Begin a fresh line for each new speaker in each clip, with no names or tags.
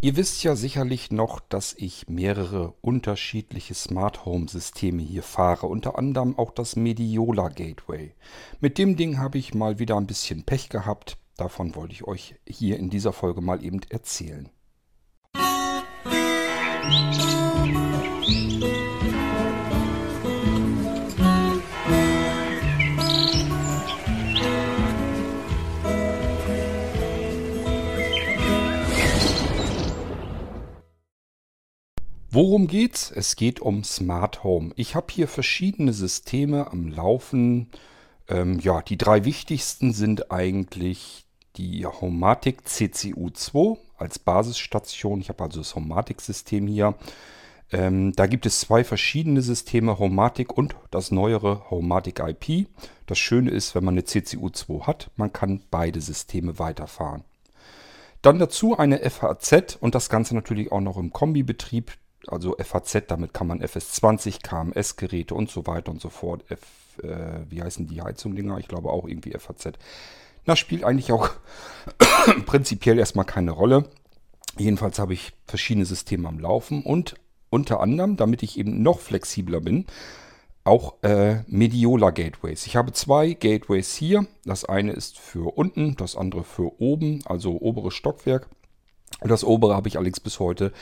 Ihr wisst ja sicherlich noch, dass ich mehrere unterschiedliche Smart Home Systeme hier fahre, unter anderem auch das Mediola Gateway. Mit dem Ding habe ich mal wieder ein bisschen Pech gehabt, davon wollte ich euch hier in dieser Folge mal eben erzählen. Worum geht's? Es geht um Smart Home. Ich habe hier verschiedene Systeme am Laufen. Ähm, ja, die drei wichtigsten sind eigentlich die Homatic CCU2 als Basisstation. Ich habe also das Homatic-System hier. Ähm, da gibt es zwei verschiedene Systeme, Homatic und das neuere Homatic IP. Das Schöne ist, wenn man eine CCU2 hat, man kann beide Systeme weiterfahren. Dann dazu eine FHZ und das Ganze natürlich auch noch im Kombibetrieb also FAZ, damit kann man FS20, KMS-Geräte und so weiter und so fort. F, äh, wie heißen die Heizungdinger? Ich glaube auch irgendwie FAZ. Das spielt eigentlich auch prinzipiell erstmal keine Rolle. Jedenfalls habe ich verschiedene Systeme am Laufen und unter anderem, damit ich eben noch flexibler bin, auch äh, Mediola Gateways. Ich habe zwei Gateways hier. Das eine ist für unten, das andere für oben, also oberes Stockwerk. Das obere habe ich allerdings bis heute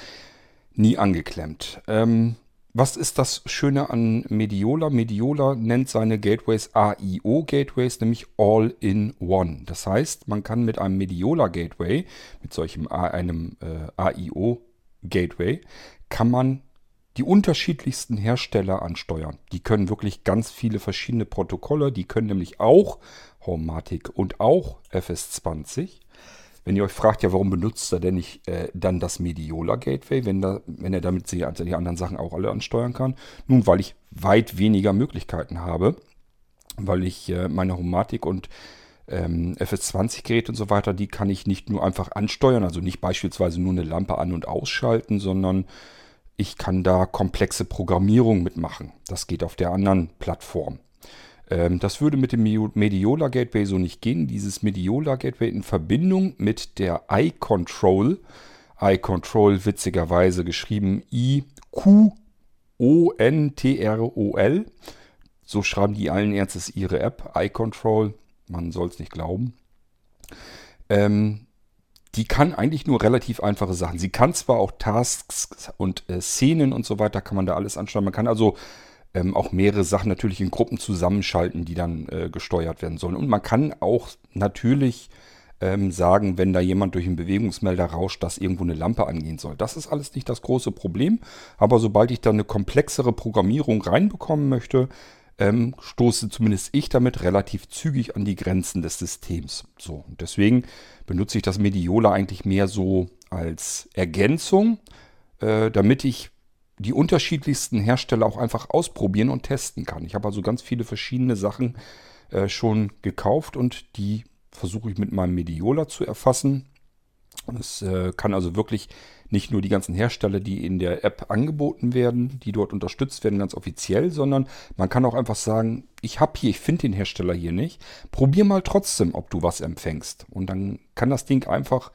nie angeklemmt. Ähm, was ist das Schöne an Mediola? Mediola nennt seine Gateways AIO Gateways, nämlich All-in-One. Das heißt, man kann mit einem Mediola Gateway, mit solchem einem äh, AIO Gateway, kann man die unterschiedlichsten Hersteller ansteuern. Die können wirklich ganz viele verschiedene Protokolle. Die können nämlich auch Homematic und auch FS20. Wenn ihr euch fragt, ja, warum benutzt er denn nicht äh, dann das Mediola Gateway, wenn, da, wenn er damit die, die anderen Sachen auch alle ansteuern kann? Nun, weil ich weit weniger Möglichkeiten habe, weil ich äh, meine Homatik und ähm, FS20-Geräte und so weiter, die kann ich nicht nur einfach ansteuern, also nicht beispielsweise nur eine Lampe an- und ausschalten, sondern ich kann da komplexe Programmierung mitmachen. Das geht auf der anderen Plattform. Ähm, das würde mit dem Mediola Gateway so nicht gehen. Dieses Mediola Gateway in Verbindung mit der iControl, iControl witzigerweise geschrieben I-Q-O-N-T-R-O-L. So schreiben die allen Ernstes ihre App, iControl. Man soll es nicht glauben. Ähm, die kann eigentlich nur relativ einfache Sachen. Sie kann zwar auch Tasks und äh, Szenen und so weiter, kann man da alles ansteuern. Man kann also ähm, auch mehrere Sachen natürlich in Gruppen zusammenschalten, die dann äh, gesteuert werden sollen. Und man kann auch natürlich ähm, sagen, wenn da jemand durch einen Bewegungsmelder rauscht, dass irgendwo eine Lampe angehen soll. Das ist alles nicht das große Problem. Aber sobald ich da eine komplexere Programmierung reinbekommen möchte, ähm, stoße zumindest ich damit relativ zügig an die Grenzen des Systems. So, deswegen benutze ich das Mediola eigentlich mehr so als Ergänzung, äh, damit ich die unterschiedlichsten Hersteller auch einfach ausprobieren und testen kann. Ich habe also ganz viele verschiedene Sachen äh, schon gekauft und die versuche ich mit meinem Mediola zu erfassen. Es äh, kann also wirklich nicht nur die ganzen Hersteller, die in der App angeboten werden, die dort unterstützt werden, ganz offiziell, sondern man kann auch einfach sagen, ich habe hier, ich finde den Hersteller hier nicht. Probier mal trotzdem, ob du was empfängst. Und dann kann das Ding einfach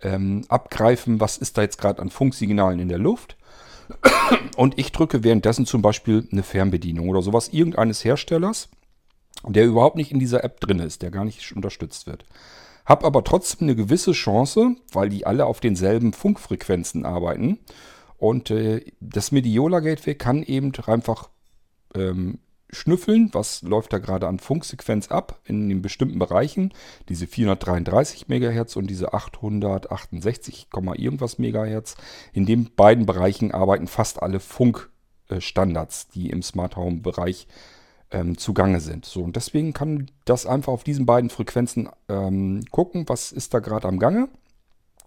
ähm, abgreifen, was ist da jetzt gerade an Funksignalen in der Luft und ich drücke währenddessen zum Beispiel eine Fernbedienung oder sowas irgendeines Herstellers, der überhaupt nicht in dieser App drin ist, der gar nicht unterstützt wird. Hab aber trotzdem eine gewisse Chance, weil die alle auf denselben Funkfrequenzen arbeiten. Und äh, das Mediola Gateway kann eben einfach ähm, schnüffeln, was läuft da gerade an Funksequenz ab in den bestimmten Bereichen. Diese 433 MHz und diese 868, irgendwas MHz. In den beiden Bereichen arbeiten fast alle Funkstandards, die im Smart Home Bereich ähm, zugange sind. So, und deswegen kann das einfach auf diesen beiden Frequenzen ähm, gucken, was ist da gerade am Gange.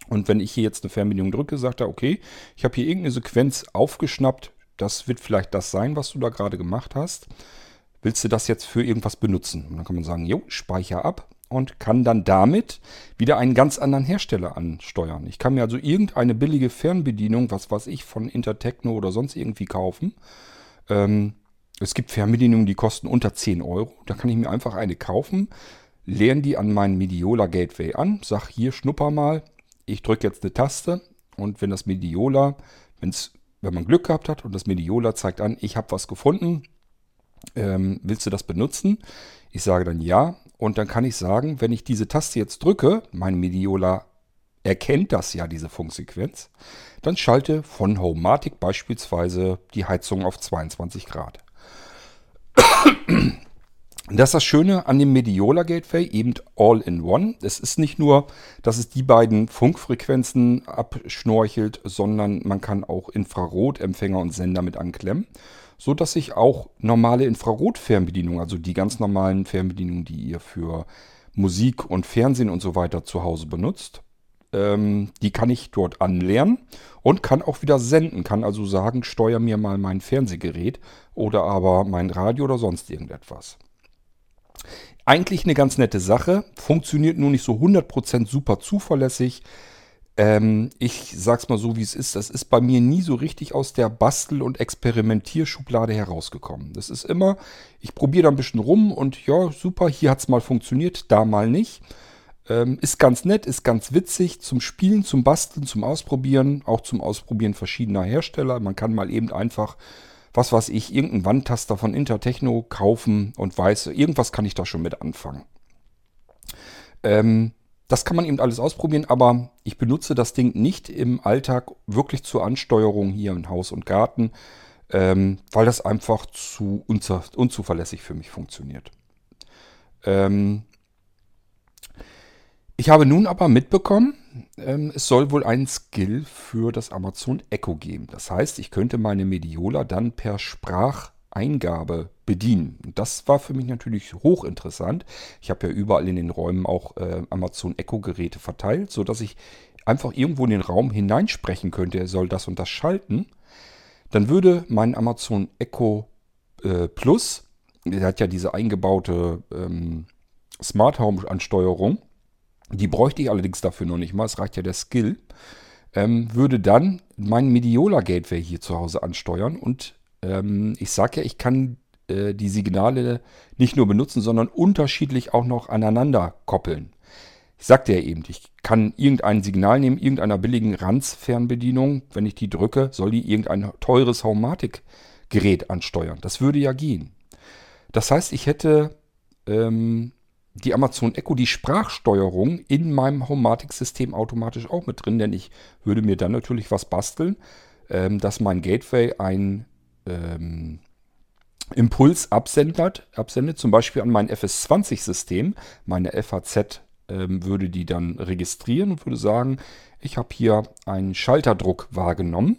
Und wenn ich hier jetzt eine Fernbedienung drücke, sagt er, okay, ich habe hier irgendeine Sequenz aufgeschnappt, das wird vielleicht das sein, was du da gerade gemacht hast. Willst du das jetzt für irgendwas benutzen? Und dann kann man sagen, jo, speicher ab und kann dann damit wieder einen ganz anderen Hersteller ansteuern. Ich kann mir also irgendeine billige Fernbedienung, was weiß ich, von Intertechno oder sonst irgendwie kaufen. Ähm, es gibt Fernbedienungen, die kosten unter 10 Euro. Da kann ich mir einfach eine kaufen, lerne die an meinen Mediola Gateway an, sag hier schnupper mal, ich drücke jetzt eine Taste Und wenn das Mediola, wenn's, wenn man Glück gehabt hat und das Mediola zeigt an, ich habe was gefunden, ähm, willst du das benutzen? Ich sage dann ja. Und dann kann ich sagen, wenn ich diese Taste jetzt drücke, mein Mediola erkennt das ja, diese Funksequenz, dann schalte von Homematic beispielsweise die Heizung auf 22 Grad. Das ist das Schöne an dem Mediola Gateway, eben All-in-One. Es ist nicht nur, dass es die beiden Funkfrequenzen abschnorchelt, sondern man kann auch Infrarotempfänger und Sender mit anklemmen, so dass ich auch normale Infrarot-Fernbedienungen, also die ganz normalen Fernbedienungen, die ihr für Musik und Fernsehen und so weiter zu Hause benutzt, ähm, die kann ich dort anlernen und kann auch wieder senden. Kann also sagen, steuer mir mal mein Fernsehgerät oder aber mein Radio oder sonst irgendetwas. Eigentlich eine ganz nette Sache, funktioniert nur nicht so 100% super zuverlässig. Ähm, ich sag's mal so, wie es ist. Das ist bei mir nie so richtig aus der Bastel- und Experimentierschublade herausgekommen. Das ist immer, ich probiere da ein bisschen rum und ja, super, hier hat's mal funktioniert, da mal nicht. Ähm, ist ganz nett, ist ganz witzig zum Spielen, zum Basteln, zum Ausprobieren, auch zum Ausprobieren verschiedener Hersteller. Man kann mal eben einfach, was weiß ich, irgendeinen Wandtaster von Intertechno kaufen und weiß, irgendwas kann ich da schon mit anfangen. Ähm, das kann man eben alles ausprobieren, aber ich benutze das Ding nicht im Alltag wirklich zur Ansteuerung hier in Haus und Garten, ähm, weil das einfach zu unzuverlässig für mich funktioniert. Ähm, ich habe nun aber mitbekommen, ähm, es soll wohl einen Skill für das Amazon Echo geben. Das heißt, ich könnte meine Mediola dann per Spracheingabe bedienen. das war für mich natürlich hochinteressant. Ich habe ja überall in den Räumen auch äh, Amazon Echo Geräte verteilt, sodass ich einfach irgendwo in den Raum hineinsprechen könnte, er soll das und das schalten. Dann würde mein Amazon Echo äh, Plus, der hat ja diese eingebaute ähm, Smart Home Ansteuerung, die bräuchte ich allerdings dafür noch nicht mal, es reicht ja der Skill. Ähm, würde dann mein Mediola Gateway hier zu Hause ansteuern und ähm, ich sage ja, ich kann äh, die Signale nicht nur benutzen, sondern unterschiedlich auch noch aneinander koppeln. Ich sagte ja eben, ich kann irgendein Signal nehmen, irgendeiner billigen Ranz-Fernbedienung. Wenn ich die drücke, soll die irgendein teures Haumatic-Gerät ansteuern. Das würde ja gehen. Das heißt, ich hätte ähm, die Amazon Echo die Sprachsteuerung in meinem Homematic-System automatisch auch mit drin, denn ich würde mir dann natürlich was basteln, ähm, dass mein Gateway ein ähm, Impuls absendet, absendet, zum Beispiel an mein FS20-System. Meine FAZ ähm, würde die dann registrieren und würde sagen, ich habe hier einen Schalterdruck wahrgenommen,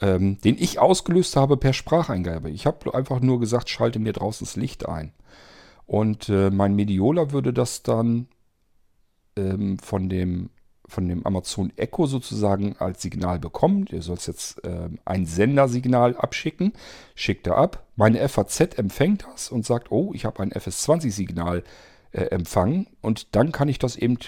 ähm, den ich ausgelöst habe per Spracheingabe. Ich habe einfach nur gesagt, schalte mir draußen das Licht ein. Und äh, mein Mediola würde das dann ähm, von, dem, von dem Amazon Echo sozusagen als Signal bekommen. Ihr soll jetzt äh, ein Sendersignal abschicken. Schickt er ab. Meine FAZ empfängt das und sagt, oh, ich habe ein FS20-Signal äh, empfangen. Und dann kann ich das eben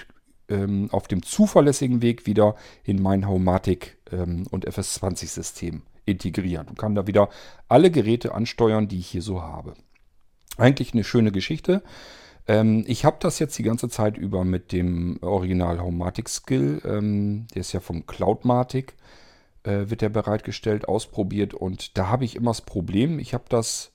ähm, auf dem zuverlässigen Weg wieder in mein Haumatic ähm, und FS20-System integrieren und kann da wieder alle Geräte ansteuern, die ich hier so habe. Eigentlich eine schöne Geschichte. Ähm, ich habe das jetzt die ganze Zeit über mit dem Original Homematic Skill. Ähm, der ist ja von Cloudmatic, äh, wird der bereitgestellt, ausprobiert. Und da habe ich immer das Problem, ich habe das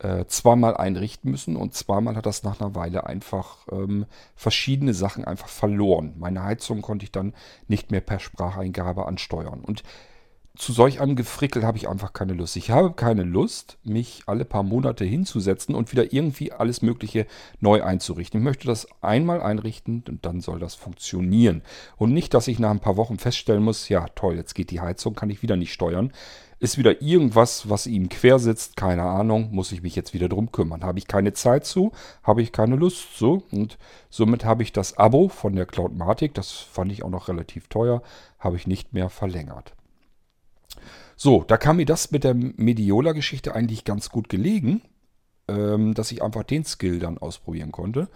äh, zweimal einrichten müssen und zweimal hat das nach einer Weile einfach ähm, verschiedene Sachen einfach verloren. Meine Heizung konnte ich dann nicht mehr per Spracheingabe ansteuern. Und zu solch einem Gefrickel habe ich einfach keine Lust. Ich habe keine Lust, mich alle paar Monate hinzusetzen und wieder irgendwie alles Mögliche neu einzurichten. Ich möchte das einmal einrichten und dann soll das funktionieren. Und nicht, dass ich nach ein paar Wochen feststellen muss, ja toll, jetzt geht die Heizung, kann ich wieder nicht steuern. Ist wieder irgendwas, was ihm quer sitzt, keine Ahnung, muss ich mich jetzt wieder drum kümmern. Habe ich keine Zeit zu, habe ich keine Lust zu. Und somit habe ich das Abo von der Cloudmatic, das fand ich auch noch relativ teuer, habe ich nicht mehr verlängert. So, da kam mir das mit der Mediola-Geschichte eigentlich ganz gut gelegen, ähm, dass ich einfach den Skill dann ausprobieren konnte.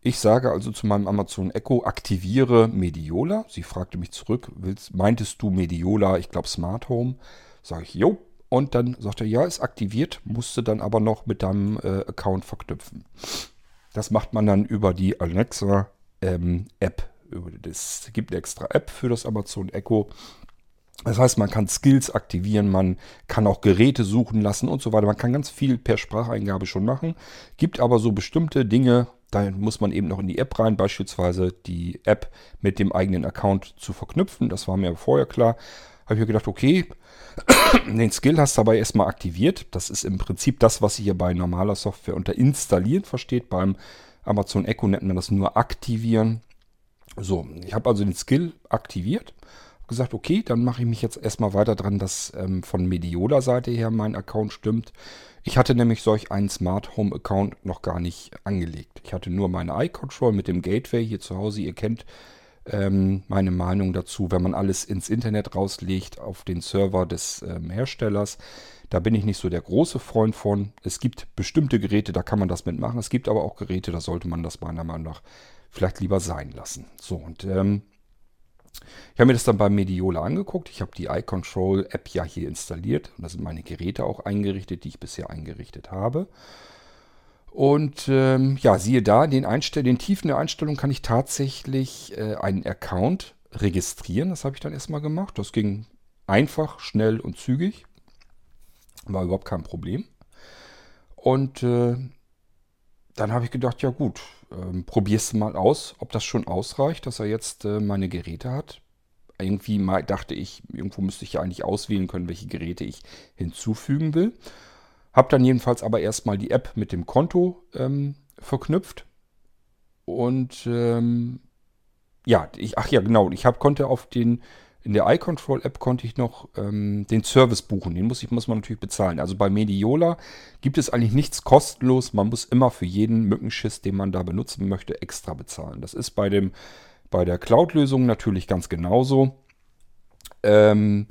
Ich sage also zu meinem Amazon Echo, aktiviere Mediola. Sie fragte mich zurück, willst, meintest du Mediola, ich glaube Smart Home? Sage ich, jo. Und dann sagt er, ja, ist aktiviert, musste dann aber noch mit deinem äh, Account verknüpfen. Das macht man dann über die Alexa ähm, App Es gibt eine extra App für das Amazon Echo. Das heißt, man kann Skills aktivieren, man kann auch Geräte suchen lassen und so weiter. Man kann ganz viel per Spracheingabe schon machen. Gibt aber so bestimmte Dinge, da muss man eben noch in die App rein, beispielsweise die App mit dem eigenen Account zu verknüpfen. Das war mir vorher klar. Habe ich mir gedacht, okay, den Skill hast du dabei erstmal aktiviert. Das ist im Prinzip das, was ihr hier bei normaler Software unter installieren versteht. Beim Amazon Echo nennt man das nur aktivieren. So, ich habe also den Skill aktiviert gesagt, okay, dann mache ich mich jetzt erstmal weiter dran, dass ähm, von Mediola-Seite her mein Account stimmt. Ich hatte nämlich solch einen Smart Home Account noch gar nicht angelegt. Ich hatte nur meine iControl mit dem Gateway hier zu Hause. Ihr kennt ähm, meine Meinung dazu, wenn man alles ins Internet rauslegt auf den Server des ähm, Herstellers. Da bin ich nicht so der große Freund von. Es gibt bestimmte Geräte, da kann man das mitmachen. Es gibt aber auch Geräte, da sollte man das meiner Meinung nach vielleicht lieber sein lassen. So, und ähm, ich habe mir das dann bei Mediola angeguckt. Ich habe die iControl-App ja hier installiert. Und da sind meine Geräte auch eingerichtet, die ich bisher eingerichtet habe. Und ähm, ja, siehe da, den, Einstell den Tiefen der Einstellung kann ich tatsächlich äh, einen Account registrieren. Das habe ich dann erstmal gemacht. Das ging einfach, schnell und zügig. War überhaupt kein Problem. Und äh, dann habe ich gedacht, ja gut, ähm, probierst du mal aus, ob das schon ausreicht, dass er jetzt äh, meine Geräte hat. Irgendwie mal dachte ich, irgendwo müsste ich ja eigentlich auswählen können, welche Geräte ich hinzufügen will. Hab dann jedenfalls aber erstmal die App mit dem Konto ähm, verknüpft. Und ähm, ja, ich, ach ja, genau, ich hab, konnte auf den in der iControl-App konnte ich noch ähm, den Service buchen. Den muss, ich, muss man natürlich bezahlen. Also bei Mediola gibt es eigentlich nichts kostenlos. Man muss immer für jeden Mückenschiss, den man da benutzen möchte, extra bezahlen. Das ist bei, dem, bei der Cloud-Lösung natürlich ganz genauso. Ähm,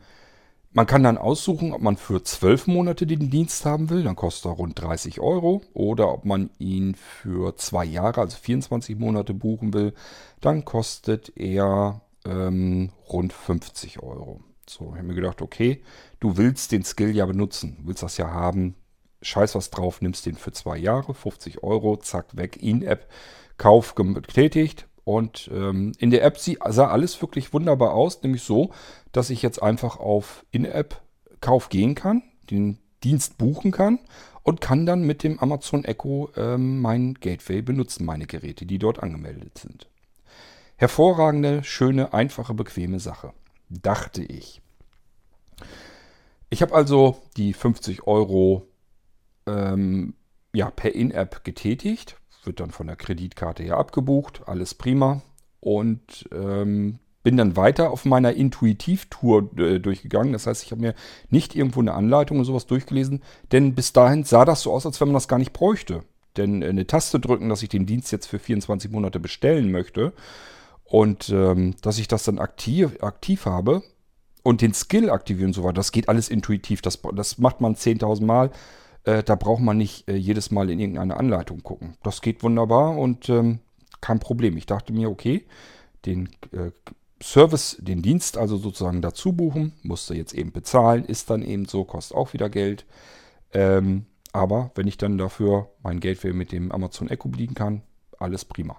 man kann dann aussuchen, ob man für zwölf Monate den Dienst haben will, dann kostet er rund 30 Euro. Oder ob man ihn für zwei Jahre, also 24 Monate buchen will, dann kostet er ähm, rund 50 Euro. So, ich habe mir gedacht, okay, du willst den Skill ja benutzen, willst das ja haben, scheiß was drauf, nimmst den für zwei Jahre, 50 Euro, zack, weg, In-App, Kauf getätigt. Und ähm, in der App sah alles wirklich wunderbar aus, nämlich so, dass ich jetzt einfach auf In-App Kauf gehen kann, den Dienst buchen kann und kann dann mit dem Amazon Echo ähm, mein Gateway benutzen, meine Geräte, die dort angemeldet sind. Hervorragende, schöne, einfache, bequeme Sache. Dachte ich. Ich habe also die 50 Euro ähm, ja, per In-App getätigt. Wird dann von der Kreditkarte her abgebucht. Alles prima. Und ähm, bin dann weiter auf meiner Intuitiv-Tour äh, durchgegangen. Das heißt, ich habe mir nicht irgendwo eine Anleitung oder sowas durchgelesen, denn bis dahin sah das so aus, als wenn man das gar nicht bräuchte. Denn äh, eine Taste drücken, dass ich den Dienst jetzt für 24 Monate bestellen möchte, und ähm, dass ich das dann aktiv, aktiv habe und den Skill aktivieren und so weiter, das geht alles intuitiv. Das, das macht man 10.000 Mal. Äh, da braucht man nicht äh, jedes Mal in irgendeine Anleitung gucken. Das geht wunderbar und ähm, kein Problem. Ich dachte mir, okay, den äh, Service, den Dienst also sozusagen dazu buchen, musste jetzt eben bezahlen, ist dann eben so, kostet auch wieder Geld. Ähm, aber wenn ich dann dafür mein Gateway mit dem Amazon Echo bedienen kann, alles prima.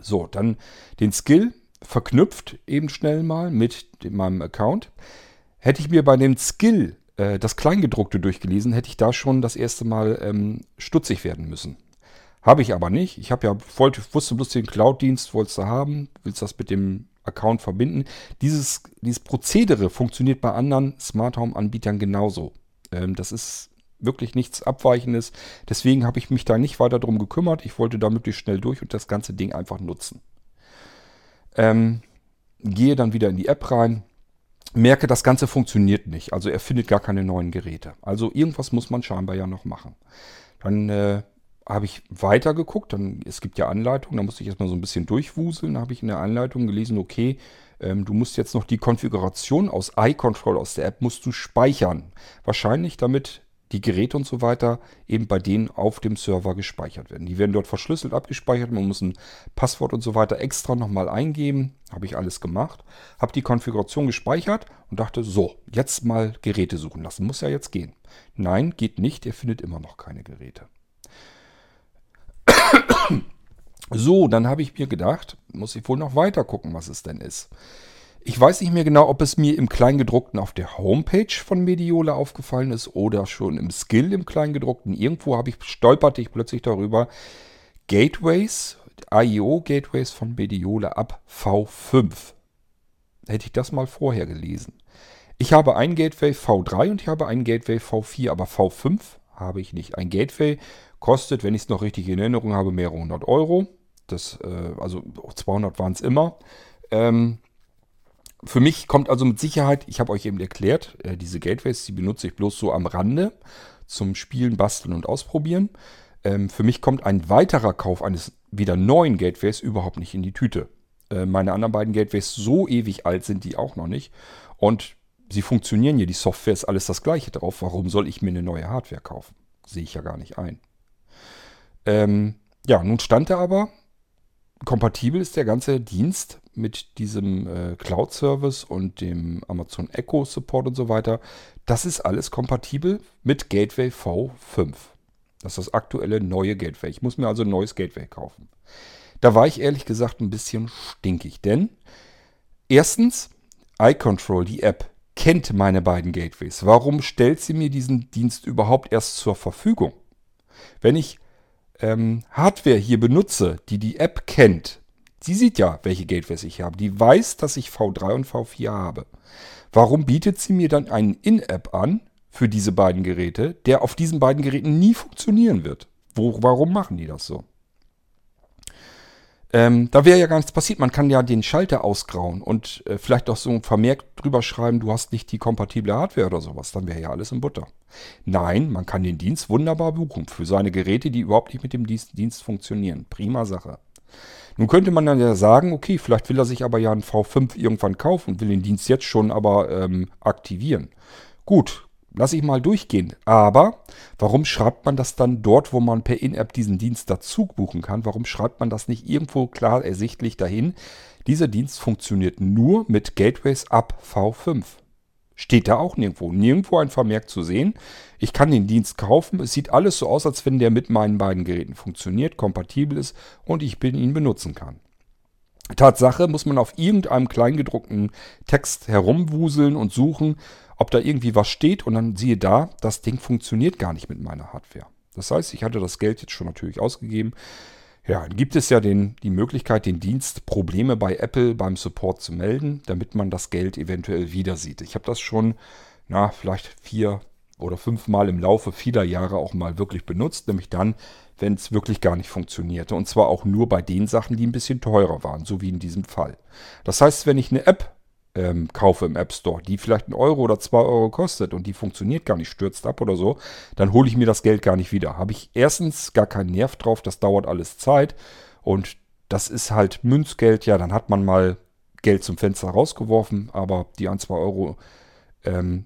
So, dann den Skill verknüpft eben schnell mal mit meinem Account. Hätte ich mir bei dem Skill äh, das Kleingedruckte durchgelesen, hätte ich da schon das erste Mal ähm, stutzig werden müssen. Habe ich aber nicht. Ich habe ja wollte, wusste bloß den Cloud-Dienst wolltest du haben, willst das mit dem Account verbinden. Dieses, dieses Prozedere funktioniert bei anderen Smart Home-Anbietern genauso. Ähm, das ist wirklich nichts Abweichendes. Deswegen habe ich mich da nicht weiter drum gekümmert. Ich wollte da möglichst schnell durch und das ganze Ding einfach nutzen. Ähm, gehe dann wieder in die App rein, merke, das Ganze funktioniert nicht. Also er findet gar keine neuen Geräte. Also irgendwas muss man scheinbar ja noch machen. Dann äh, habe ich weiter geguckt. Dann, es gibt ja Anleitungen, da musste ich erstmal so ein bisschen durchwuseln. Da habe ich in der Anleitung gelesen, okay, ähm, du musst jetzt noch die Konfiguration aus iControl aus der App musst du speichern. Wahrscheinlich damit die Geräte und so weiter eben bei denen auf dem Server gespeichert werden. Die werden dort verschlüsselt abgespeichert. Man muss ein Passwort und so weiter extra nochmal eingeben. Habe ich alles gemacht. Habe die Konfiguration gespeichert und dachte, so, jetzt mal Geräte suchen lassen. Muss ja jetzt gehen. Nein, geht nicht. Er findet immer noch keine Geräte. So, dann habe ich mir gedacht, muss ich wohl noch weiter gucken, was es denn ist. Ich weiß nicht mehr genau, ob es mir im Kleingedruckten auf der Homepage von Mediola aufgefallen ist oder schon im Skill im Kleingedruckten. Irgendwo habe ich stolperte ich plötzlich darüber. Gateways, IO-Gateways von Mediola ab V5. Hätte ich das mal vorher gelesen. Ich habe ein Gateway V3 und ich habe ein Gateway V4, aber V5 habe ich nicht. Ein Gateway kostet, wenn ich es noch richtig in Erinnerung habe, mehrere hundert Euro. Das, äh, also 200 waren es immer. Ähm, für mich kommt also mit Sicherheit, ich habe euch eben erklärt, äh, diese Gateways, die benutze ich bloß so am Rande zum Spielen, Basteln und Ausprobieren. Ähm, für mich kommt ein weiterer Kauf eines wieder neuen Gateways überhaupt nicht in die Tüte. Äh, meine anderen beiden Gateways, so ewig alt sind die auch noch nicht. Und sie funktionieren ja, die Software ist alles das gleiche drauf. Warum soll ich mir eine neue Hardware kaufen? Sehe ich ja gar nicht ein. Ähm, ja, nun stand er aber, kompatibel ist der ganze Dienst mit diesem äh, Cloud-Service und dem Amazon Echo Support und so weiter. Das ist alles kompatibel mit Gateway V5. Das ist das aktuelle neue Gateway. Ich muss mir also ein neues Gateway kaufen. Da war ich ehrlich gesagt ein bisschen stinkig, denn erstens, iControl, die App, kennt meine beiden Gateways. Warum stellt sie mir diesen Dienst überhaupt erst zur Verfügung? Wenn ich ähm, Hardware hier benutze, die die App kennt, sie sieht ja, welche Gateways ich habe. Die weiß, dass ich V3 und V4 habe. Warum bietet sie mir dann einen In-App an für diese beiden Geräte, der auf diesen beiden Geräten nie funktionieren wird? Wo, warum machen die das so? Ähm, da wäre ja gar nichts passiert. Man kann ja den Schalter ausgrauen und äh, vielleicht auch so ein Vermerk drüber schreiben, du hast nicht die kompatible Hardware oder sowas. Dann wäre ja alles in Butter. Nein, man kann den Dienst wunderbar buchen für seine Geräte, die überhaupt nicht mit dem Dienst, Dienst funktionieren. Prima Sache. Nun könnte man dann ja sagen, okay, vielleicht will er sich aber ja einen V5 irgendwann kaufen und will den Dienst jetzt schon aber ähm, aktivieren. Gut, lass ich mal durchgehen. Aber warum schreibt man das dann dort, wo man per In-App diesen Dienst dazu buchen kann? Warum schreibt man das nicht irgendwo klar ersichtlich dahin? Dieser Dienst funktioniert nur mit Gateways ab V5. Steht da auch nirgendwo. Nirgendwo ein Vermerk zu sehen. Ich kann den Dienst kaufen. Es sieht alles so aus, als wenn der mit meinen beiden Geräten funktioniert, kompatibel ist und ich ihn benutzen kann. Tatsache muss man auf irgendeinem kleingedruckten Text herumwuseln und suchen, ob da irgendwie was steht und dann siehe da, das Ding funktioniert gar nicht mit meiner Hardware. Das heißt, ich hatte das Geld jetzt schon natürlich ausgegeben. Ja, dann gibt es ja den, die Möglichkeit, den Dienst Probleme bei Apple beim Support zu melden, damit man das Geld eventuell wieder sieht. Ich habe das schon, na, vielleicht vier oder fünf Mal im Laufe vieler Jahre auch mal wirklich benutzt, nämlich dann, wenn es wirklich gar nicht funktionierte. Und zwar auch nur bei den Sachen, die ein bisschen teurer waren, so wie in diesem Fall. Das heißt, wenn ich eine App ähm, kaufe im App Store, die vielleicht einen Euro oder zwei Euro kostet und die funktioniert gar nicht, stürzt ab oder so, dann hole ich mir das Geld gar nicht wieder. Habe ich erstens gar keinen Nerv drauf, das dauert alles Zeit und das ist halt Münzgeld, ja, dann hat man mal Geld zum Fenster rausgeworfen, aber die ein, zwei Euro, ähm,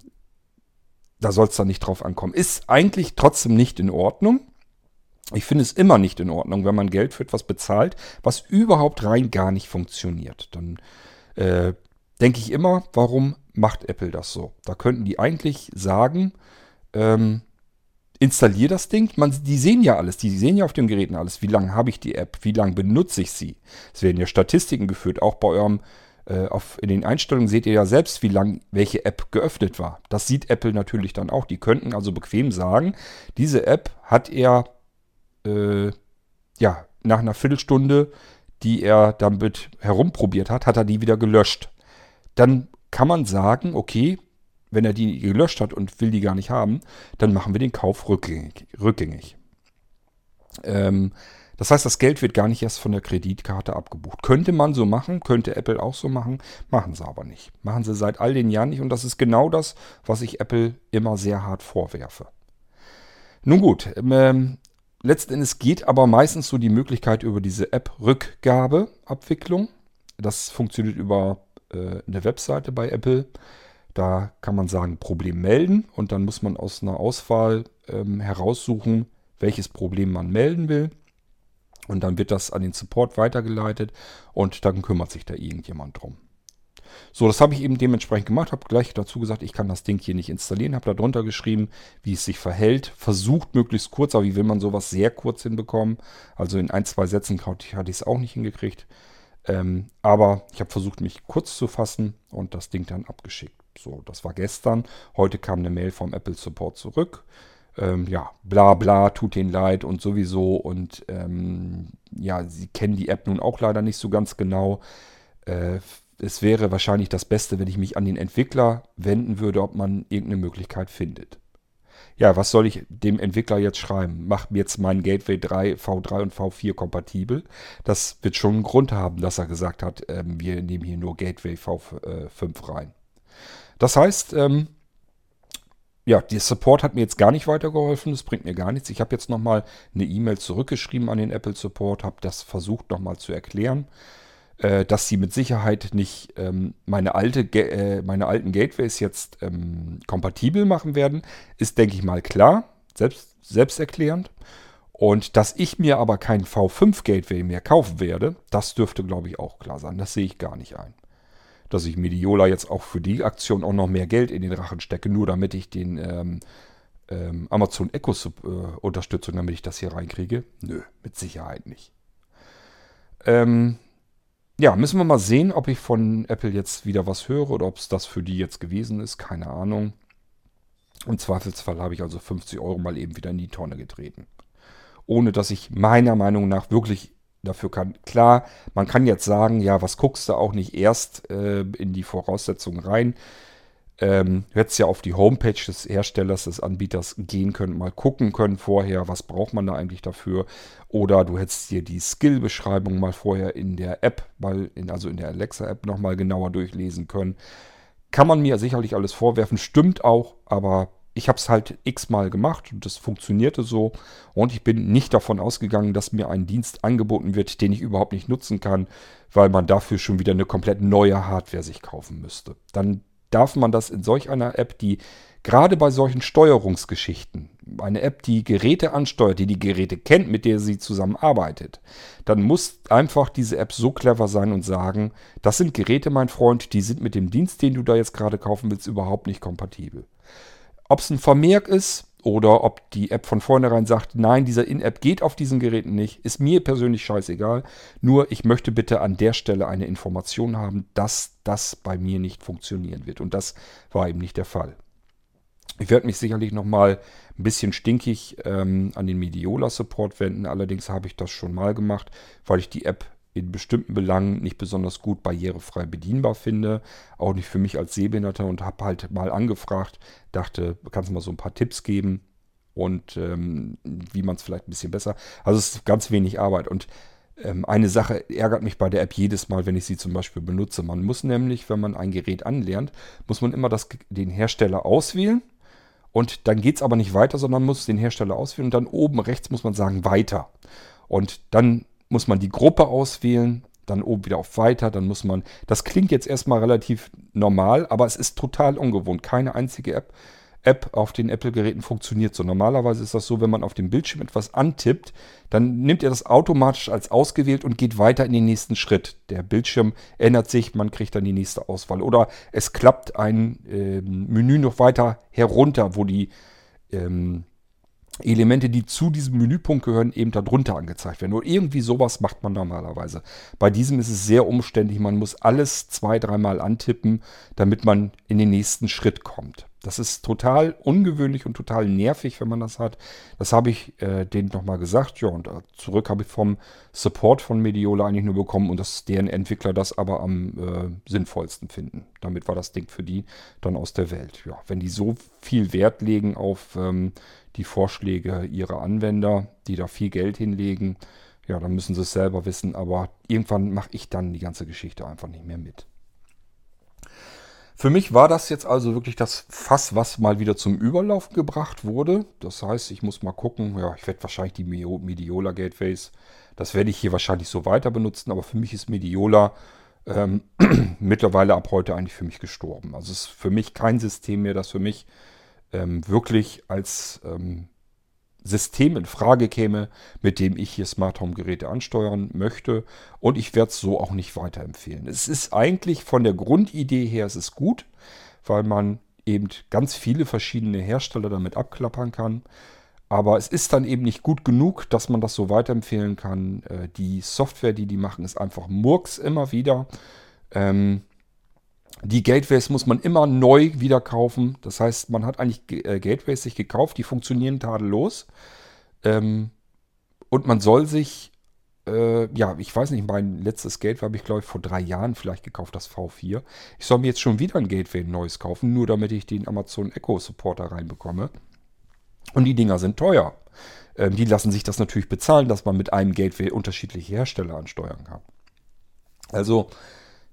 da soll es dann nicht drauf ankommen. Ist eigentlich trotzdem nicht in Ordnung. Ich finde es immer nicht in Ordnung, wenn man Geld für etwas bezahlt, was überhaupt rein gar nicht funktioniert. Dann äh, denke ich immer, warum macht Apple das so? Da könnten die eigentlich sagen, ähm, installier das Ding. Man, die sehen ja alles, die sehen ja auf den Geräten alles. Wie lange habe ich die App? Wie lange benutze ich sie? Es werden ja Statistiken geführt, auch bei eurem auf, in den Einstellungen seht ihr ja selbst, wie lange welche App geöffnet war. Das sieht Apple natürlich dann auch. Die könnten also bequem sagen, diese App hat er äh, ja nach einer Viertelstunde, die er damit herumprobiert hat, hat er die wieder gelöscht dann kann man sagen, okay, wenn er die gelöscht hat und will die gar nicht haben, dann machen wir den Kauf rückgängig. rückgängig. Ähm, das heißt, das Geld wird gar nicht erst von der Kreditkarte abgebucht. Könnte man so machen, könnte Apple auch so machen, machen sie aber nicht. Machen sie seit all den Jahren nicht und das ist genau das, was ich Apple immer sehr hart vorwerfe. Nun gut, ähm, letzten Endes geht aber meistens so die Möglichkeit über diese App-Rückgabeabwicklung. Das funktioniert über äh, eine Webseite bei Apple. Da kann man sagen, Problem melden und dann muss man aus einer Auswahl ähm, heraussuchen, welches Problem man melden will. Und dann wird das an den Support weitergeleitet und dann kümmert sich da irgendjemand drum. So, das habe ich eben dementsprechend gemacht, habe gleich dazu gesagt, ich kann das Ding hier nicht installieren, habe da drunter geschrieben, wie es sich verhält, versucht möglichst kurz, aber wie will man sowas sehr kurz hinbekommen? Also in ein, zwei Sätzen hatte ich es auch nicht hingekriegt. Ähm, aber ich habe versucht, mich kurz zu fassen und das Ding dann abgeschickt. So, das war gestern. Heute kam eine Mail vom Apple Support zurück. Ähm, ja, bla bla, tut ihnen leid und sowieso. Und ähm, ja, sie kennen die App nun auch leider nicht so ganz genau. Äh, es wäre wahrscheinlich das Beste, wenn ich mich an den Entwickler wenden würde, ob man irgendeine Möglichkeit findet. Ja, was soll ich dem Entwickler jetzt schreiben? Macht mir jetzt mein Gateway 3, V3 und V4 kompatibel? Das wird schon einen Grund haben, dass er gesagt hat, ähm, wir nehmen hier nur Gateway V5 rein. Das heißt, ähm, ja, der Support hat mir jetzt gar nicht weitergeholfen, das bringt mir gar nichts. Ich habe jetzt nochmal eine E-Mail zurückgeschrieben an den Apple Support, habe das versucht nochmal zu erklären äh, dass sie mit Sicherheit nicht ähm, meine, alte, äh, meine alten Gateways jetzt ähm, kompatibel machen werden, ist, denke ich mal, klar, selbst, selbsterklärend. Und dass ich mir aber kein V5 Gateway mehr kaufen werde, das dürfte, glaube ich, auch klar sein. Das sehe ich gar nicht ein. Dass ich Mediola jetzt auch für die Aktion auch noch mehr Geld in den Rachen stecke, nur damit ich den ähm, ähm, Amazon Echo äh, Unterstützung, damit ich das hier reinkriege. Nö, mit Sicherheit nicht. Ähm, ja, müssen wir mal sehen, ob ich von Apple jetzt wieder was höre oder ob es das für die jetzt gewesen ist. Keine Ahnung. Im Zweifelsfall habe ich also 50 Euro mal eben wieder in die Tonne getreten. Ohne dass ich meiner Meinung nach wirklich dafür kann. Klar, man kann jetzt sagen, ja, was guckst du auch nicht erst äh, in die Voraussetzungen rein ähm, hättest ja auf die Homepage des Herstellers, des Anbieters gehen können, mal gucken können vorher, was braucht man da eigentlich dafür. Oder du hättest dir die Skill-Beschreibung mal vorher in der App, mal in, also in der Alexa-App nochmal genauer durchlesen können. Kann man mir sicherlich alles vorwerfen, stimmt auch, aber ich habe es halt x-mal gemacht und das funktionierte so. Und ich bin nicht davon ausgegangen, dass mir ein Dienst angeboten wird, den ich überhaupt nicht nutzen kann, weil man dafür schon wieder eine komplett neue Hardware sich kaufen müsste. Dann darf man das in solch einer App, die gerade bei solchen Steuerungsgeschichten, eine App, die Geräte ansteuert, die die Geräte kennt, mit der sie zusammenarbeitet, dann muss einfach diese App so clever sein und sagen, das sind Geräte, mein Freund, die sind mit dem Dienst, den du da jetzt gerade kaufen willst, überhaupt nicht kompatibel. Ob es ein Vermerk ist, oder ob die App von vornherein sagt, nein, dieser In-App geht auf diesen Geräten nicht, ist mir persönlich scheißegal. Nur ich möchte bitte an der Stelle eine Information haben, dass das bei mir nicht funktionieren wird. Und das war eben nicht der Fall. Ich werde mich sicherlich nochmal ein bisschen stinkig ähm, an den Mediola Support wenden. Allerdings habe ich das schon mal gemacht, weil ich die App in bestimmten Belangen nicht besonders gut barrierefrei bedienbar finde. Auch nicht für mich als Sehbehinderter und habe halt mal angefragt, dachte, kannst du mal so ein paar Tipps geben und ähm, wie man es vielleicht ein bisschen besser. Also es ist ganz wenig Arbeit und ähm, eine Sache ärgert mich bei der App jedes Mal, wenn ich sie zum Beispiel benutze. Man muss nämlich, wenn man ein Gerät anlernt, muss man immer das, den Hersteller auswählen. Und dann geht es aber nicht weiter, sondern muss den Hersteller auswählen und dann oben rechts muss man sagen weiter. Und dann muss man die Gruppe auswählen, dann oben wieder auf Weiter, dann muss man, das klingt jetzt erstmal relativ normal, aber es ist total ungewohnt. Keine einzige App, App auf den Apple-Geräten funktioniert so. Normalerweise ist das so, wenn man auf dem Bildschirm etwas antippt, dann nimmt er das automatisch als ausgewählt und geht weiter in den nächsten Schritt. Der Bildschirm ändert sich, man kriegt dann die nächste Auswahl. Oder es klappt ein äh, Menü noch weiter herunter, wo die ähm, Elemente, die zu diesem Menüpunkt gehören, eben darunter angezeigt werden. Oder irgendwie sowas macht man normalerweise. Bei diesem ist es sehr umständlich. Man muss alles zwei, dreimal antippen, damit man in den nächsten Schritt kommt. Das ist total ungewöhnlich und total nervig, wenn man das hat. Das habe ich äh, denen nochmal gesagt. Ja, und äh, zurück habe ich vom Support von Mediola eigentlich nur bekommen und dass deren Entwickler das aber am äh, sinnvollsten finden. Damit war das Ding für die dann aus der Welt. Ja, wenn die so viel Wert legen auf ähm, die Vorschläge ihrer Anwender, die da viel Geld hinlegen, ja, dann müssen sie es selber wissen. Aber irgendwann mache ich dann die ganze Geschichte einfach nicht mehr mit. Für mich war das jetzt also wirklich das Fass, was mal wieder zum Überlaufen gebracht wurde. Das heißt, ich muss mal gucken. Ja, ich werde wahrscheinlich die Mediola Gateways, das werde ich hier wahrscheinlich so weiter benutzen. Aber für mich ist Mediola ähm, mittlerweile ab heute eigentlich für mich gestorben. Also es ist für mich kein System mehr, das für mich ähm, wirklich als ähm, System in Frage käme, mit dem ich hier Smart Home Geräte ansteuern möchte. Und ich werde es so auch nicht weiterempfehlen. Es ist eigentlich von der Grundidee her, es ist gut, weil man eben ganz viele verschiedene Hersteller damit abklappern kann. Aber es ist dann eben nicht gut genug, dass man das so weiterempfehlen kann. Äh, die Software, die die machen, ist einfach Murks immer wieder. Ähm, die Gateways muss man immer neu wieder kaufen. Das heißt, man hat eigentlich äh, Gateways sich gekauft, die funktionieren tadellos. Ähm, und man soll sich, äh, ja, ich weiß nicht, mein letztes Gateway habe ich, glaube ich, vor drei Jahren vielleicht gekauft, das V4. Ich soll mir jetzt schon wieder ein Gateway neues kaufen, nur damit ich den Amazon Echo Supporter reinbekomme. Und die Dinger sind teuer. Ähm, die lassen sich das natürlich bezahlen, dass man mit einem Gateway unterschiedliche Hersteller ansteuern kann. Also,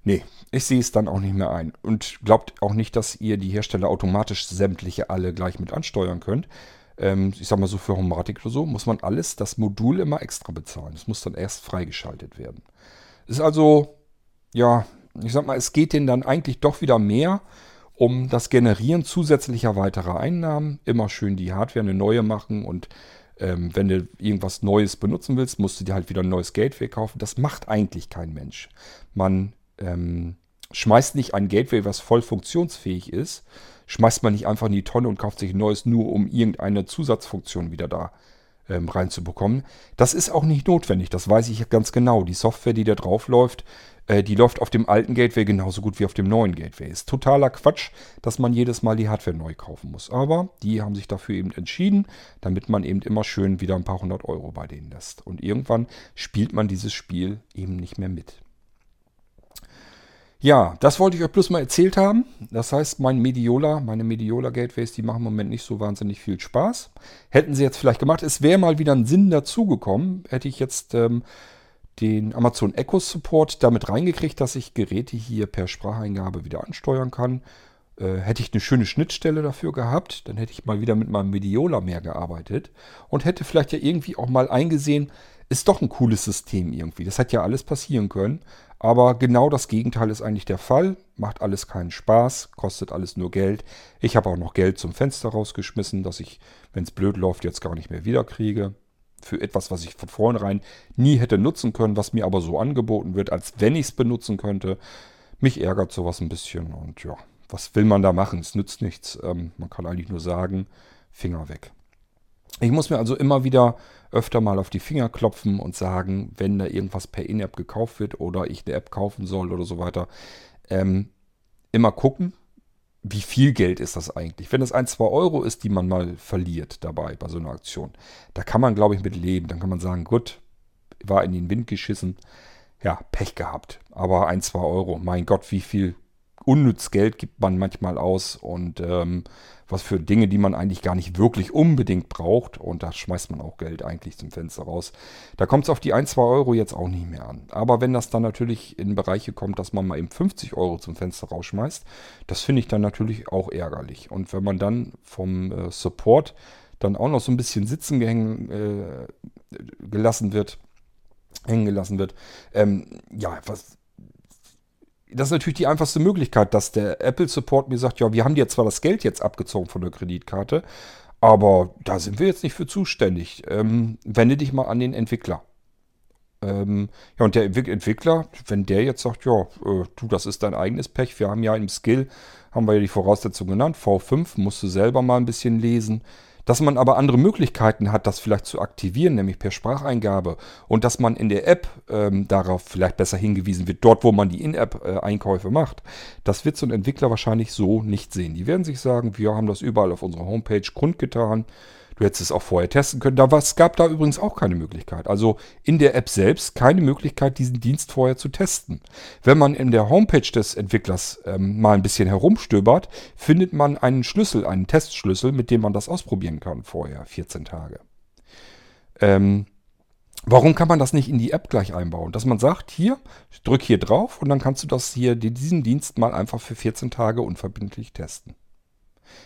nee, ich sehe es dann auch nicht mehr ein. Und glaubt auch nicht, dass ihr die Hersteller automatisch sämtliche alle gleich mit ansteuern könnt. Ähm, ich sag mal so für Homatic oder so, muss man alles, das Modul immer extra bezahlen. Es muss dann erst freigeschaltet werden. Ist also, ja, ich sag mal, es geht denen dann eigentlich doch wieder mehr um das Generieren zusätzlicher weiterer Einnahmen. Immer schön die Hardware eine neue machen und ähm, wenn du irgendwas Neues benutzen willst, musst du dir halt wieder ein neues Gateway kaufen. Das macht eigentlich kein Mensch. Man ähm, schmeißt nicht ein Gateway, was voll funktionsfähig ist, schmeißt man nicht einfach in die Tonne und kauft sich ein neues, nur um irgendeine Zusatzfunktion wieder da ähm, reinzubekommen. Das ist auch nicht notwendig, das weiß ich ganz genau. Die Software, die da drauf läuft, äh, die läuft auf dem alten Gateway genauso gut wie auf dem neuen Gateway. Ist totaler Quatsch, dass man jedes Mal die Hardware neu kaufen muss. Aber die haben sich dafür eben entschieden, damit man eben immer schön wieder ein paar hundert Euro bei denen lässt. Und irgendwann spielt man dieses Spiel eben nicht mehr mit. Ja, das wollte ich euch bloß mal erzählt haben. Das heißt, mein Mediola, meine Mediola Gateways, die machen im Moment nicht so wahnsinnig viel Spaß. Hätten sie jetzt vielleicht gemacht, es wäre mal wieder ein Sinn dazugekommen, hätte ich jetzt ähm, den Amazon Echo Support damit reingekriegt, dass ich Geräte hier per Spracheingabe wieder ansteuern kann. Äh, hätte ich eine schöne Schnittstelle dafür gehabt, dann hätte ich mal wieder mit meinem Mediola mehr gearbeitet und hätte vielleicht ja irgendwie auch mal eingesehen, ist doch ein cooles System irgendwie. Das hat ja alles passieren können. Aber genau das Gegenteil ist eigentlich der Fall. Macht alles keinen Spaß, kostet alles nur Geld. Ich habe auch noch Geld zum Fenster rausgeschmissen, dass ich, wenn es blöd läuft, jetzt gar nicht mehr wiederkriege für etwas, was ich von vornherein nie hätte nutzen können, was mir aber so angeboten wird, als wenn ich es benutzen könnte. Mich ärgert sowas ein bisschen und ja, was will man da machen? Es nützt nichts. Ähm, man kann eigentlich nur sagen, Finger weg. Ich muss mir also immer wieder öfter mal auf die Finger klopfen und sagen, wenn da irgendwas per In-App gekauft wird oder ich eine App kaufen soll oder so weiter, ähm, immer gucken, wie viel Geld ist das eigentlich? Wenn es ein, zwei Euro ist, die man mal verliert dabei bei so einer Aktion, da kann man, glaube ich, mit leben. Dann kann man sagen, gut, war in den Wind geschissen. Ja, Pech gehabt. Aber ein, zwei Euro, mein Gott, wie viel unnütz Geld gibt man manchmal aus und ähm, was für Dinge, die man eigentlich gar nicht wirklich unbedingt braucht. Und da schmeißt man auch Geld eigentlich zum Fenster raus. Da kommt es auf die 1, 2 Euro jetzt auch nicht mehr an. Aber wenn das dann natürlich in Bereiche kommt, dass man mal eben 50 Euro zum Fenster rausschmeißt, das finde ich dann natürlich auch ärgerlich. Und wenn man dann vom äh, Support dann auch noch so ein bisschen sitzen gehängen, äh, gelassen wird, hängen gelassen wird, ähm, ja, was, das ist natürlich die einfachste Möglichkeit, dass der Apple Support mir sagt, ja, wir haben dir zwar das Geld jetzt abgezogen von der Kreditkarte, aber da sind wir jetzt nicht für zuständig. Ähm, wende dich mal an den Entwickler. Ähm, ja, und der Entwickler, wenn der jetzt sagt, ja, äh, du, das ist dein eigenes Pech, wir haben ja im Skill, haben wir ja die Voraussetzungen genannt, V5, musst du selber mal ein bisschen lesen. Dass man aber andere Möglichkeiten hat, das vielleicht zu aktivieren, nämlich per Spracheingabe und dass man in der App ähm, darauf vielleicht besser hingewiesen wird, dort wo man die In-App-Einkäufe macht, das wird so ein Entwickler wahrscheinlich so nicht sehen. Die werden sich sagen, wir haben das überall auf unserer Homepage kundgetan. Du hättest es auch vorher testen können. Da es gab da übrigens auch keine Möglichkeit. Also in der App selbst keine Möglichkeit, diesen Dienst vorher zu testen. Wenn man in der Homepage des Entwicklers ähm, mal ein bisschen herumstöbert, findet man einen Schlüssel, einen Testschlüssel, mit dem man das ausprobieren kann vorher, 14 Tage. Ähm, warum kann man das nicht in die App gleich einbauen? Dass man sagt, hier, drück hier drauf und dann kannst du das hier, diesen Dienst mal einfach für 14 Tage unverbindlich testen.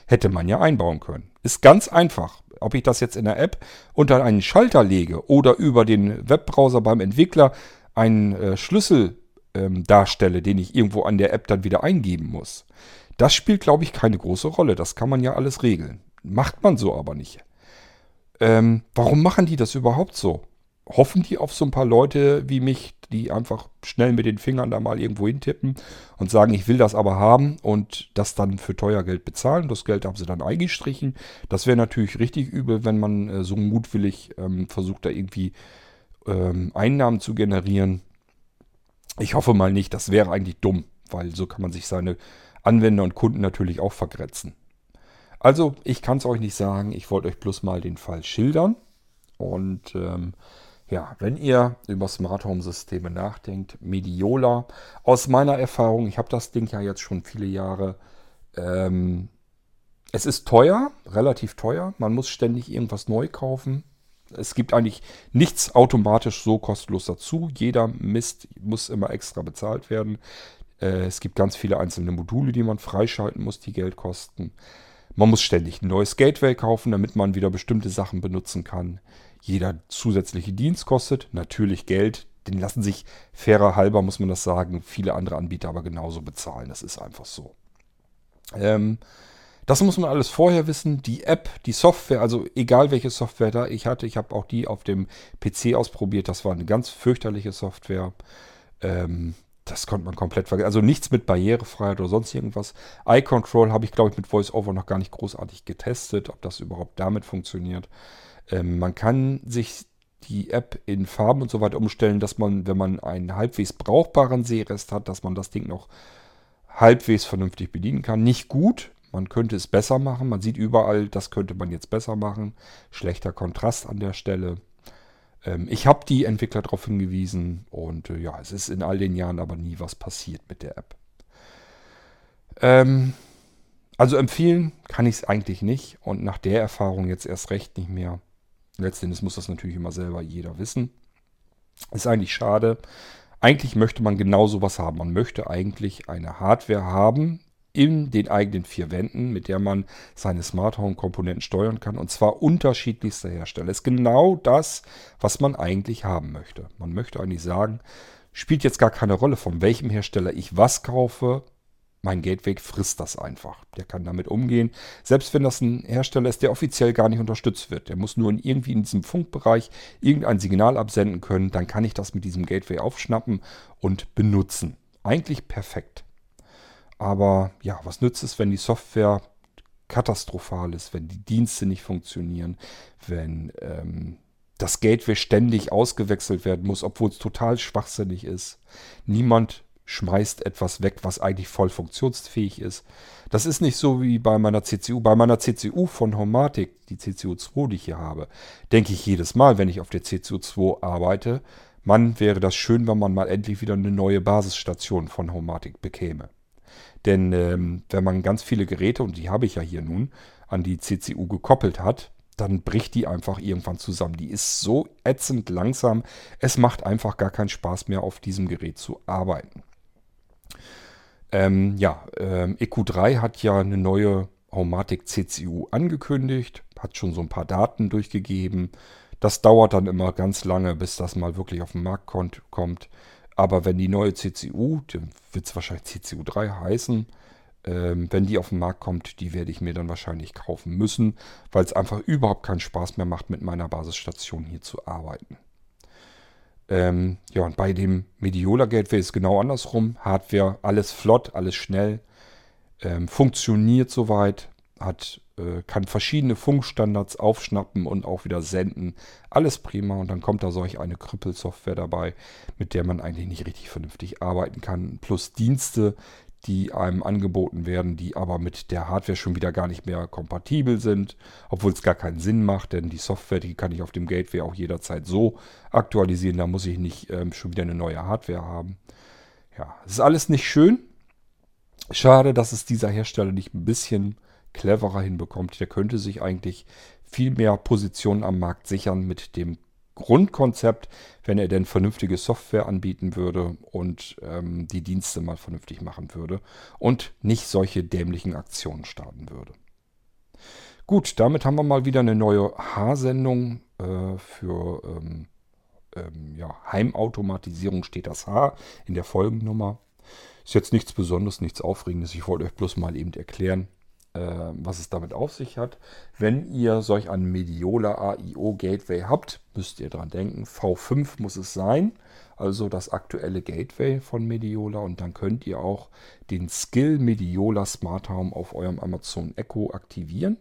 Hätte man ja einbauen können. Ist ganz einfach. Ob ich das jetzt in der App unter einen Schalter lege oder über den Webbrowser beim Entwickler einen äh, Schlüssel ähm, darstelle, den ich irgendwo an der App dann wieder eingeben muss. Das spielt, glaube ich, keine große Rolle. Das kann man ja alles regeln. Macht man so aber nicht. Ähm, warum machen die das überhaupt so? Hoffen die auf so ein paar Leute wie mich, die einfach schnell mit den Fingern da mal irgendwo hintippen und sagen, ich will das aber haben und das dann für teuer Geld bezahlen. Das Geld haben sie dann eingestrichen. Das wäre natürlich richtig übel, wenn man äh, so mutwillig ähm, versucht, da irgendwie ähm, Einnahmen zu generieren. Ich hoffe mal nicht, das wäre eigentlich dumm, weil so kann man sich seine Anwender und Kunden natürlich auch vergrätzen. Also, ich kann es euch nicht sagen. Ich wollte euch bloß mal den Fall schildern. Und ähm, ja, wenn ihr über Smart Home Systeme nachdenkt, Mediola, aus meiner Erfahrung, ich habe das Ding ja jetzt schon viele Jahre, ähm, es ist teuer, relativ teuer. Man muss ständig irgendwas neu kaufen. Es gibt eigentlich nichts automatisch so kostenlos dazu. Jeder Mist muss immer extra bezahlt werden. Äh, es gibt ganz viele einzelne Module, die man freischalten muss, die Geld kosten. Man muss ständig ein neues Gateway kaufen, damit man wieder bestimmte Sachen benutzen kann. Jeder zusätzliche Dienst kostet natürlich Geld. Den lassen sich fairer halber, muss man das sagen, viele andere Anbieter aber genauso bezahlen. Das ist einfach so. Ähm, das muss man alles vorher wissen. Die App, die Software, also egal welche Software da ich hatte, ich habe auch die auf dem PC ausprobiert. Das war eine ganz fürchterliche Software. Ähm, das konnte man komplett vergessen. Also nichts mit Barrierefreiheit oder sonst irgendwas. iControl habe ich, glaube ich, mit VoiceOver noch gar nicht großartig getestet, ob das überhaupt damit funktioniert. Ähm, man kann sich die App in Farben und so weiter umstellen, dass man, wenn man einen halbwegs brauchbaren Sehrest hat, dass man das Ding noch halbwegs vernünftig bedienen kann. Nicht gut, man könnte es besser machen. Man sieht überall, das könnte man jetzt besser machen. Schlechter Kontrast an der Stelle. Ähm, ich habe die Entwickler darauf hingewiesen und äh, ja, es ist in all den Jahren aber nie was passiert mit der App. Ähm, also empfehlen kann ich es eigentlich nicht und nach der Erfahrung jetzt erst recht nicht mehr. Letztendlich muss das natürlich immer selber jeder wissen. Ist eigentlich schade. Eigentlich möchte man genau sowas haben. Man möchte eigentlich eine Hardware haben, in den eigenen vier Wänden, mit der man seine Smart Home Komponenten steuern kann. Und zwar unterschiedlichster Hersteller. Ist genau das, was man eigentlich haben möchte. Man möchte eigentlich sagen, spielt jetzt gar keine Rolle, von welchem Hersteller ich was kaufe. Mein Gateway frisst das einfach. Der kann damit umgehen. Selbst wenn das ein Hersteller ist, der offiziell gar nicht unterstützt wird. Der muss nur in irgendwie in diesem Funkbereich irgendein Signal absenden können. Dann kann ich das mit diesem Gateway aufschnappen und benutzen. Eigentlich perfekt. Aber ja, was nützt es, wenn die Software katastrophal ist, wenn die Dienste nicht funktionieren, wenn ähm, das Gateway ständig ausgewechselt werden muss, obwohl es total schwachsinnig ist. Niemand schmeißt etwas weg, was eigentlich voll funktionsfähig ist. Das ist nicht so wie bei meiner CCU. Bei meiner CCU von Homatic, die CCU2, die ich hier habe, denke ich jedes Mal, wenn ich auf der CCU2 arbeite, man wäre das schön, wenn man mal endlich wieder eine neue Basisstation von Homatic bekäme. Denn ähm, wenn man ganz viele Geräte, und die habe ich ja hier nun, an die CCU gekoppelt hat, dann bricht die einfach irgendwann zusammen. Die ist so ätzend langsam, es macht einfach gar keinen Spaß mehr, auf diesem Gerät zu arbeiten. Ähm, ja, ähm, EQ3 hat ja eine neue Haumatic CCU angekündigt, hat schon so ein paar Daten durchgegeben. Das dauert dann immer ganz lange, bis das mal wirklich auf den Markt kommt. Aber wenn die neue CCU, die wird es wahrscheinlich CCU 3 heißen, ähm, wenn die auf den Markt kommt, die werde ich mir dann wahrscheinlich kaufen müssen, weil es einfach überhaupt keinen Spaß mehr macht, mit meiner Basisstation hier zu arbeiten. Ähm, ja, und bei dem Mediola Gateway ist genau andersrum. Hardware, alles flott, alles schnell, ähm, funktioniert soweit, hat äh, kann verschiedene Funkstandards aufschnappen und auch wieder senden. Alles prima. Und dann kommt da solch eine Krüppelsoftware dabei, mit der man eigentlich nicht richtig vernünftig arbeiten kann. Plus Dienste, die einem angeboten werden, die aber mit der Hardware schon wieder gar nicht mehr kompatibel sind, obwohl es gar keinen Sinn macht, denn die Software, die kann ich auf dem Gateway auch jederzeit so aktualisieren, da muss ich nicht ähm, schon wieder eine neue Hardware haben. Ja, es ist alles nicht schön. Schade, dass es dieser Hersteller nicht ein bisschen cleverer hinbekommt. Der könnte sich eigentlich viel mehr Positionen am Markt sichern mit dem Grundkonzept, wenn er denn vernünftige Software anbieten würde und ähm, die Dienste mal vernünftig machen würde und nicht solche dämlichen Aktionen starten würde. Gut, damit haben wir mal wieder eine neue H-Sendung äh, für ähm, ähm, ja, Heimautomatisierung steht das H in der Folgennummer. Ist jetzt nichts Besonderes, nichts Aufregendes. Ich wollte euch bloß mal eben erklären, was es damit auf sich hat. Wenn ihr solch ein Mediola AIO Gateway habt, müsst ihr dran denken, V5 muss es sein, also das aktuelle Gateway von Mediola und dann könnt ihr auch den Skill Mediola Smart Home auf eurem Amazon Echo aktivieren.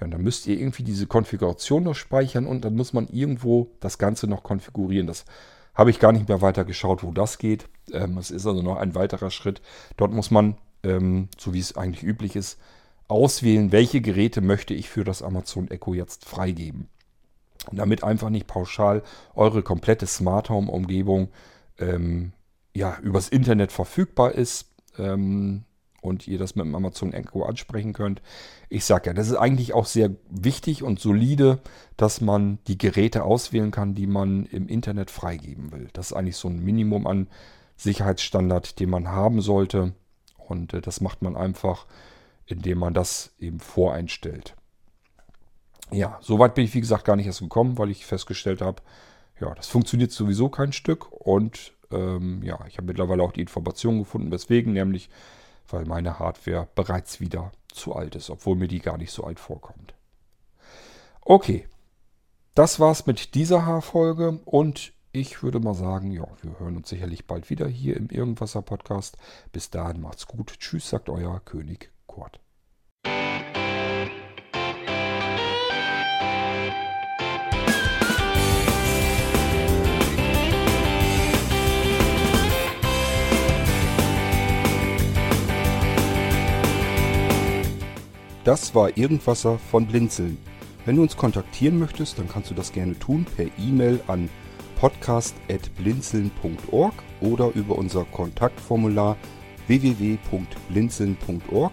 Ja, dann müsst ihr irgendwie diese Konfiguration noch speichern und dann muss man irgendwo das Ganze noch konfigurieren. Das habe ich gar nicht mehr weiter geschaut, wo das geht. Ähm, es ist also noch ein weiterer Schritt. Dort muss man, ähm, so wie es eigentlich üblich ist, auswählen, welche Geräte möchte ich für das Amazon Echo jetzt freigeben. Damit einfach nicht pauschal eure komplette Smart Home Umgebung ähm, ja, übers Internet verfügbar ist ähm, und ihr das mit dem Amazon Echo ansprechen könnt. Ich sage ja, das ist eigentlich auch sehr wichtig und solide, dass man die Geräte auswählen kann, die man im Internet freigeben will. Das ist eigentlich so ein Minimum an Sicherheitsstandard, den man haben sollte. Und äh, das macht man einfach indem man das eben voreinstellt. Ja, soweit bin ich wie gesagt gar nicht erst gekommen, weil ich festgestellt habe, ja, das funktioniert sowieso kein Stück und ähm, ja, ich habe mittlerweile auch die Information gefunden, weswegen, nämlich weil meine Hardware bereits wieder zu alt ist, obwohl mir die gar nicht so alt vorkommt. Okay, das war's mit dieser Haarfolge und ich würde mal sagen, ja, wir hören uns sicherlich bald wieder hier im Irgendwasser Podcast. Bis dahin macht's gut. Tschüss, sagt euer König Kurt. Das war Irgendwasser von Blinzeln. Wenn du uns kontaktieren möchtest, dann kannst du das gerne tun per E-Mail an podcast.blinzeln.org oder über unser Kontaktformular www.blinzeln.org.